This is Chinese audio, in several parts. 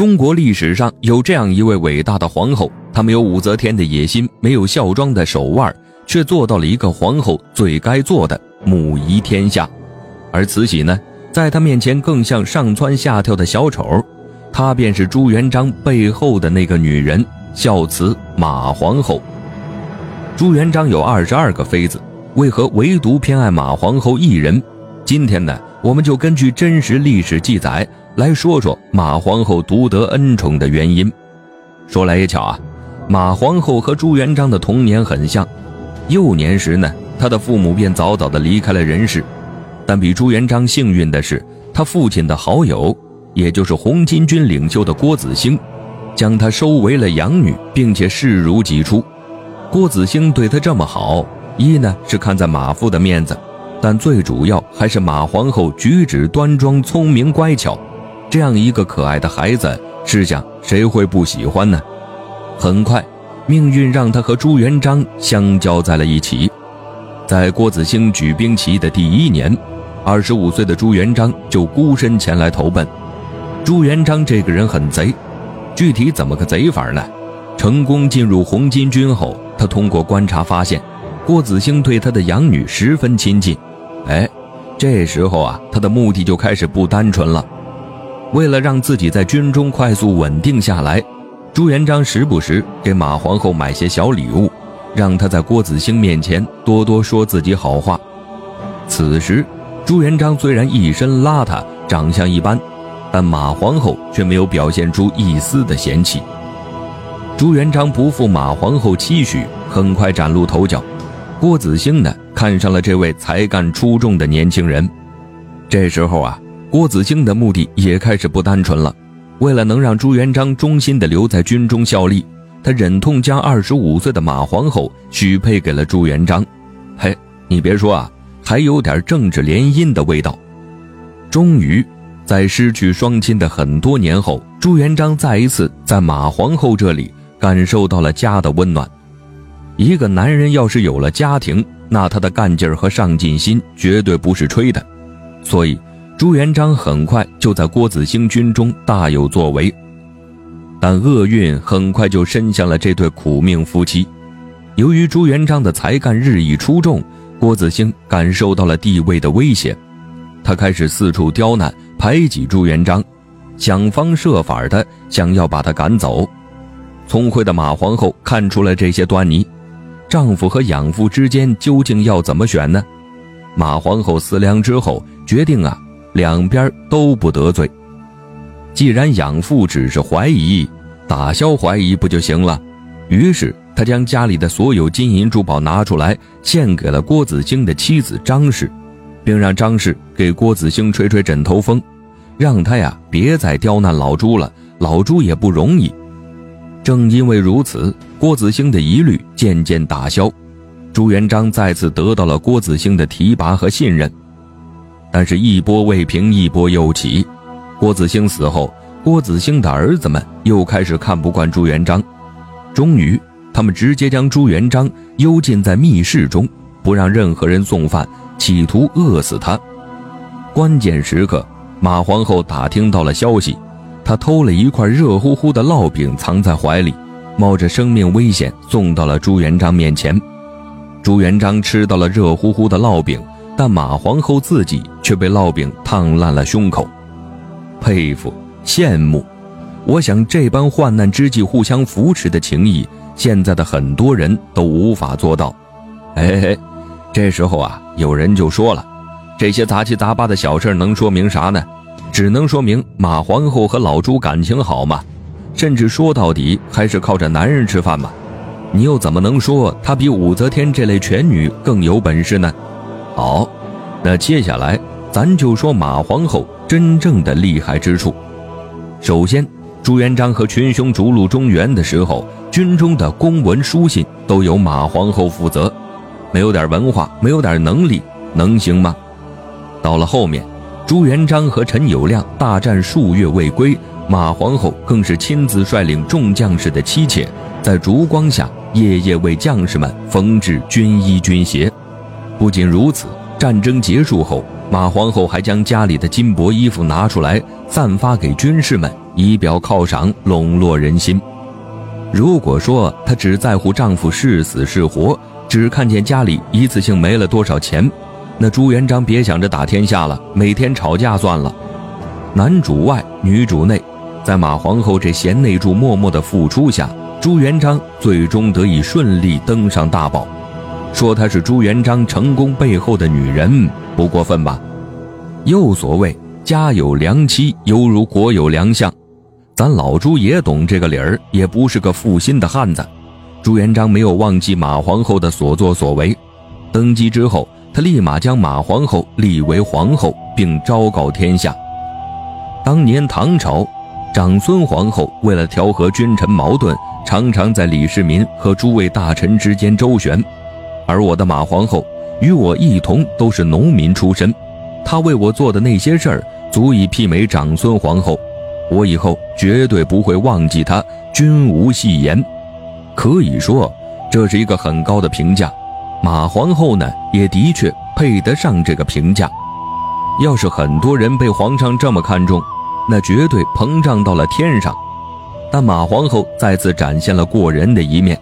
中国历史上有这样一位伟大的皇后，她没有武则天的野心，没有孝庄的手腕，却做到了一个皇后最该做的母仪天下。而慈禧呢，在她面前更像上蹿下跳的小丑，她便是朱元璋背后的那个女人——孝慈马皇后。朱元璋有二十二个妃子，为何唯独偏爱马皇后一人？今天呢，我们就根据真实历史记载。来说说马皇后独得恩宠的原因。说来也巧啊，马皇后和朱元璋的童年很像。幼年时呢，她的父母便早早的离开了人世。但比朱元璋幸运的是，他父亲的好友，也就是红巾军领袖的郭子兴，将她收为了养女，并且视如己出。郭子兴对她这么好，一呢是看在马父的面子，但最主要还是马皇后举止端庄、聪明乖巧。这样一个可爱的孩子，试想谁会不喜欢呢？很快，命运让他和朱元璋相交在了一起。在郭子兴举兵起义的第一年，二十五岁的朱元璋就孤身前来投奔。朱元璋这个人很贼，具体怎么个贼法呢？成功进入红巾军后，他通过观察发现，郭子兴对他的养女十分亲近。哎，这时候啊，他的目的就开始不单纯了。为了让自己在军中快速稳定下来，朱元璋时不时给马皇后买些小礼物，让她在郭子兴面前多多说自己好话。此时，朱元璋虽然一身邋遢，长相一般，但马皇后却没有表现出一丝的嫌弃。朱元璋不负马皇后期许，很快崭露头角。郭子兴呢，看上了这位才干出众的年轻人。这时候啊。郭子兴的目的也开始不单纯了。为了能让朱元璋忠心地留在军中效力，他忍痛将二十五岁的马皇后许配给了朱元璋。嘿，你别说啊，还有点政治联姻的味道。终于，在失去双亲的很多年后，朱元璋再一次在马皇后这里感受到了家的温暖。一个男人要是有了家庭，那他的干劲儿和上进心绝对不是吹的。所以。朱元璋很快就在郭子兴军中大有作为，但厄运很快就伸向了这对苦命夫妻。由于朱元璋的才干日益出众，郭子兴感受到了地位的威胁，他开始四处刁难、排挤朱元璋，想方设法的想要把他赶走。聪慧的马皇后看出了这些端倪，丈夫和养父之间究竟要怎么选呢？马皇后思量之后，决定啊。两边都不得罪。既然养父只是怀疑，打消怀疑不就行了？于是他将家里的所有金银珠宝拿出来，献给了郭子兴的妻子张氏，并让张氏给郭子兴吹吹枕头风，让他呀别再刁难老朱了。老朱也不容易。正因为如此，郭子兴的疑虑渐渐打消，朱元璋再次得到了郭子兴的提拔和信任。但是，一波未平，一波又起。郭子兴死后，郭子兴的儿子们又开始看不惯朱元璋。终于，他们直接将朱元璋幽禁在密室中，不让任何人送饭，企图饿死他。关键时刻，马皇后打听到了消息，她偷了一块热乎乎的烙饼藏在怀里，冒着生命危险送到了朱元璋面前。朱元璋吃到了热乎乎的烙饼。但马皇后自己却被烙饼烫烂了胸口，佩服羡慕。我想这般患难之际互相扶持的情谊，现在的很多人都无法做到。哎，这时候啊，有人就说了，这些杂七杂八的小事能说明啥呢？只能说明马皇后和老朱感情好嘛。甚至说到底还是靠着男人吃饭嘛。你又怎么能说她比武则天这类权女更有本事呢？好，那接下来咱就说马皇后真正的厉害之处。首先，朱元璋和群雄逐鹿中原的时候，军中的公文书信都由马皇后负责。没有点文化，没有点能力，能行吗？到了后面，朱元璋和陈友谅大战数月未归，马皇后更是亲自率领众将士的妻妾，在烛光下夜夜为将士们缝制军衣军鞋。不仅如此，战争结束后，马皇后还将家里的金帛衣服拿出来，散发给军士们，以表犒赏，笼络人心。如果说她只在乎丈夫是死是活，只看见家里一次性没了多少钱，那朱元璋别想着打天下了，每天吵架算了。男主外，女主内，在马皇后这贤内助默默的付出下，朱元璋最终得以顺利登上大宝。说她是朱元璋成功背后的女人，不过分吧？又所谓家有良妻，犹如国有良相。咱老朱也懂这个理儿，也不是个负心的汉子。朱元璋没有忘记马皇后的所作所为，登基之后，他立马将马皇后立为皇后，并昭告天下。当年唐朝，长孙皇后为了调和君臣矛盾，常常在李世民和诸位大臣之间周旋，而我的马皇后与我一同都是农民出身，她为我做的那些事儿，足以媲美长孙皇后。我以后绝对不会忘记她，君无戏言。可以说，这是一个很高的评价。马皇后呢，也的确配得上这个评价。要是很多人被皇上这么看重，那绝对膨胀到了天上。但马皇后再次展现了过人的一面，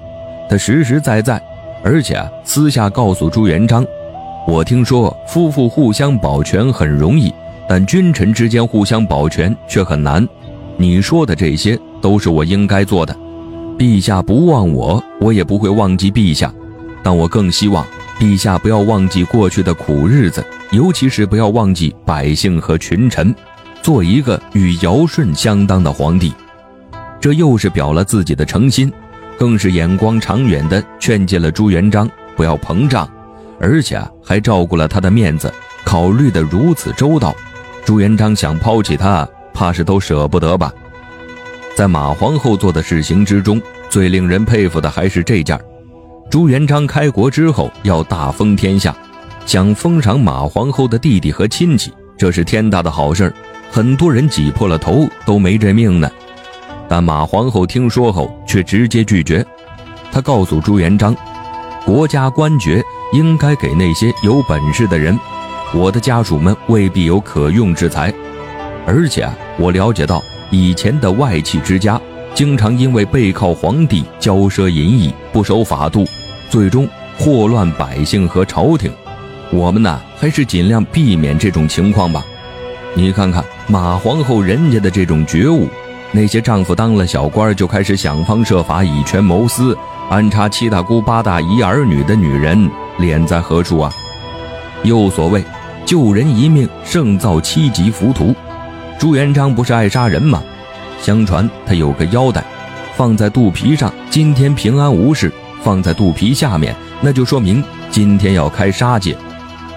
她实实在在，而且啊私下告诉朱元璋：“我听说夫妇互相保全很容易，但君臣之间互相保全却很难。”你说的这些都是我应该做的，陛下不忘我，我也不会忘记陛下。但我更希望陛下不要忘记过去的苦日子，尤其是不要忘记百姓和群臣，做一个与尧舜相当的皇帝。这又是表了自己的诚心，更是眼光长远的劝诫了朱元璋不要膨胀，而且还照顾了他的面子，考虑的如此周到。朱元璋想抛弃他。怕是都舍不得吧。在马皇后做的事情之中，最令人佩服的还是这件朱元璋开国之后要大封天下，想封赏马皇后的弟弟和亲戚，这是天大的好事很多人挤破了头都没这命呢。但马皇后听说后却直接拒绝，她告诉朱元璋，国家官爵应该给那些有本事的人，我的家属们未必有可用之才。而且我了解到，以前的外戚之家经常因为背靠皇帝、骄奢淫逸、不守法度，最终祸乱百姓和朝廷。我们呢，还是尽量避免这种情况吧。你看看马皇后人家的这种觉悟，那些丈夫当了小官就开始想方设法以权谋私、安插七大姑八大姨儿女的女人，脸在何处啊？又所谓救人一命胜造七级浮屠。朱元璋不是爱杀人吗？相传他有个腰带，放在肚皮上，今天平安无事；放在肚皮下面，那就说明今天要开杀戒。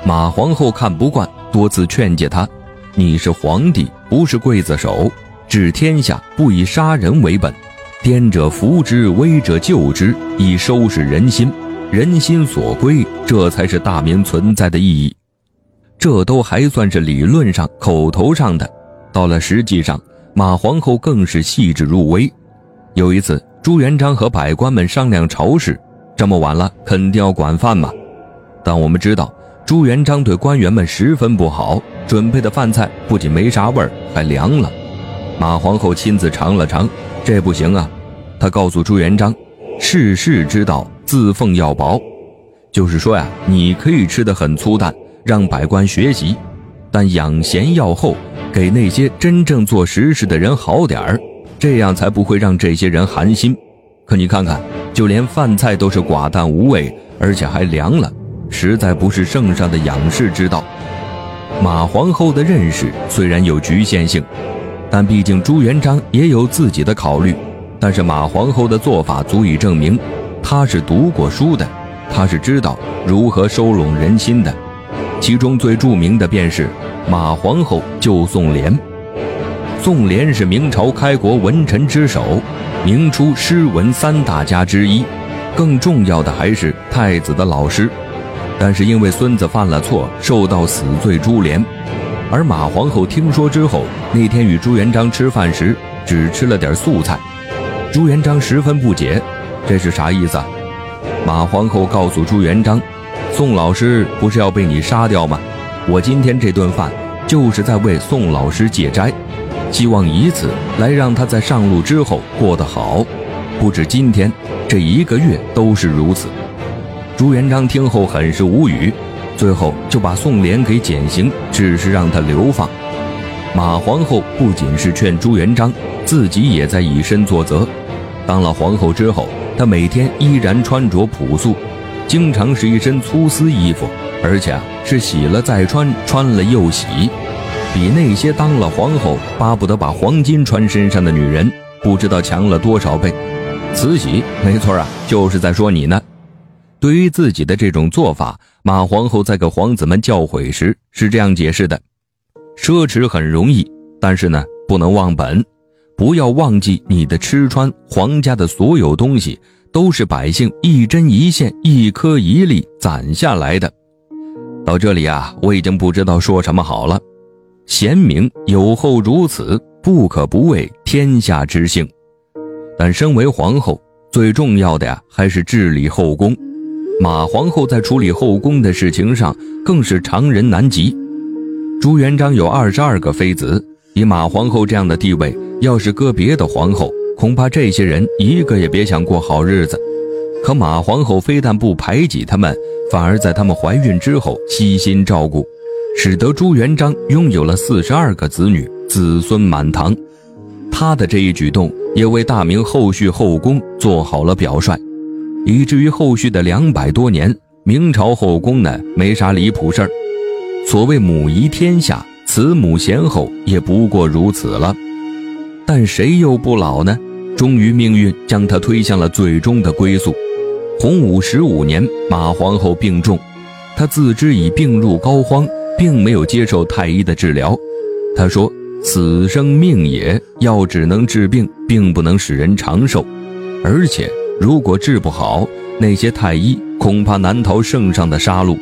马皇后看不惯，多次劝诫他：“你是皇帝，不是刽子手，治天下不以杀人为本，颠者扶之，危者救之，以收拾人心。人心所归，这才是大明存在的意义。这都还算是理论上、口头上的。”到了实际上，马皇后更是细致入微。有一次，朱元璋和百官们商量朝事，这么晚了，肯定要管饭嘛。但我们知道，朱元璋对官员们十分不好，准备的饭菜不仅没啥味儿，还凉了。马皇后亲自尝了尝，这不行啊。她告诉朱元璋：“世事之道，自奉要薄。”就是说呀，你可以吃得很粗淡，让百官学习，但养贤要厚。给那些真正做实事的人好点儿，这样才不会让这些人寒心。可你看看，就连饭菜都是寡淡无味，而且还凉了，实在不是圣上的养士之道。马皇后的认识虽然有局限性，但毕竟朱元璋也有自己的考虑。但是马皇后的做法足以证明，她是读过书的，她是知道如何收拢人心的。其中最著名的便是。马皇后救宋濂，宋濂是明朝开国文臣之首，明初诗文三大家之一，更重要的还是太子的老师。但是因为孙子犯了错，受到死罪株连。而马皇后听说之后，那天与朱元璋吃饭时，只吃了点素菜。朱元璋十分不解，这是啥意思？马皇后告诉朱元璋，宋老师不是要被你杀掉吗？我今天这顿饭就是在为宋老师戒斋，希望以此来让他在上路之后过得好。不止今天，这一个月都是如此。朱元璋听后很是无语，最后就把宋濂给减刑，只是让他流放。马皇后不仅是劝朱元璋，自己也在以身作则。当了皇后之后，她每天依然穿着朴素，经常是一身粗丝衣服，而且啊是洗了再穿，穿了又洗，比那些当了皇后巴不得把黄金穿身上的女人不知道强了多少倍。慈禧，没错啊，就是在说你呢。对于自己的这种做法，马皇后在给皇子们教诲时是这样解释的：奢侈很容易，但是呢，不能忘本，不要忘记你的吃穿。皇家的所有东西都是百姓一针一线、一颗一粒攒下来的。到这里啊，我已经不知道说什么好了。贤明有后如此，不可不为天下之幸。但身为皇后，最重要的呀，还是治理后宫。马皇后在处理后宫的事情上，更是常人难及。朱元璋有二十二个妃子，以马皇后这样的地位，要是搁别的皇后，恐怕这些人一个也别想过好日子。可马皇后非但不排挤他们，反而在他们怀孕之后悉心照顾，使得朱元璋拥有了四十二个子女，子孙满堂。他的这一举动，也为大明后续后宫做好了表率。以至于后续的两百多年，明朝后宫呢没啥离谱事儿。所谓母仪天下，慈母贤后也不过如此了。但谁又不老呢？终于命运将她推向了最终的归宿。洪武十五年，马皇后病重，她自知已病入膏肓，并没有接受太医的治疗。她说：“死生命也，药只能治病，并不能使人长寿，而且。”如果治不好，那些太医恐怕难逃圣上的杀戮。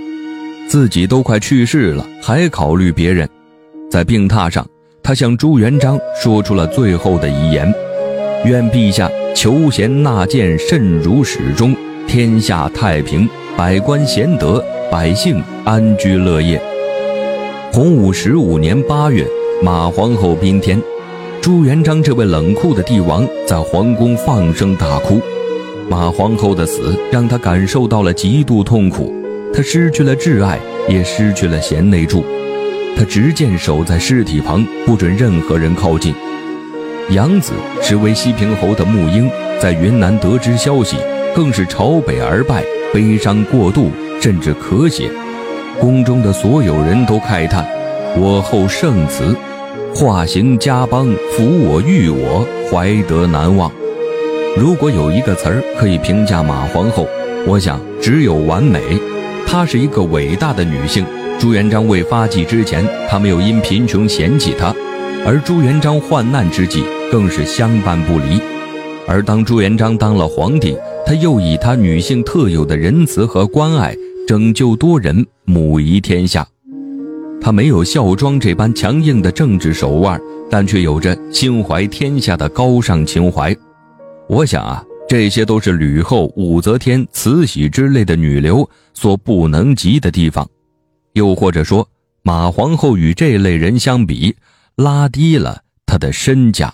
自己都快去世了，还考虑别人。在病榻上，他向朱元璋说出了最后的遗言：“愿陛下求贤纳谏，慎如始终，天下太平，百官贤德，百姓安居乐业。”洪武十五年八月，马皇后宾天，朱元璋这位冷酷的帝王在皇宫放声大哭。马皇后的死让他感受到了极度痛苦，他失去了挚爱，也失去了贤内助。他执剑守在尸体旁，不准任何人靠近。养子是为西平侯的穆英，在云南得知消息，更是朝北而拜，悲伤过度，甚至咳血。宫中的所有人都慨叹：“我后圣慈，化形家邦，抚我育我，怀德难忘。”如果有一个词儿可以评价马皇后，我想只有完美。她是一个伟大的女性。朱元璋未发迹之前，她没有因贫穷嫌弃她；而朱元璋患难之际，更是相伴不离。而当朱元璋当了皇帝，他又以他女性特有的仁慈和关爱，拯救多人，母仪天下。他没有孝庄这般强硬的政治手腕，但却有着心怀天下的高尚情怀。我想啊，这些都是吕后、武则天、慈禧之类的女流所不能及的地方，又或者说，马皇后与这类人相比，拉低了她的身价。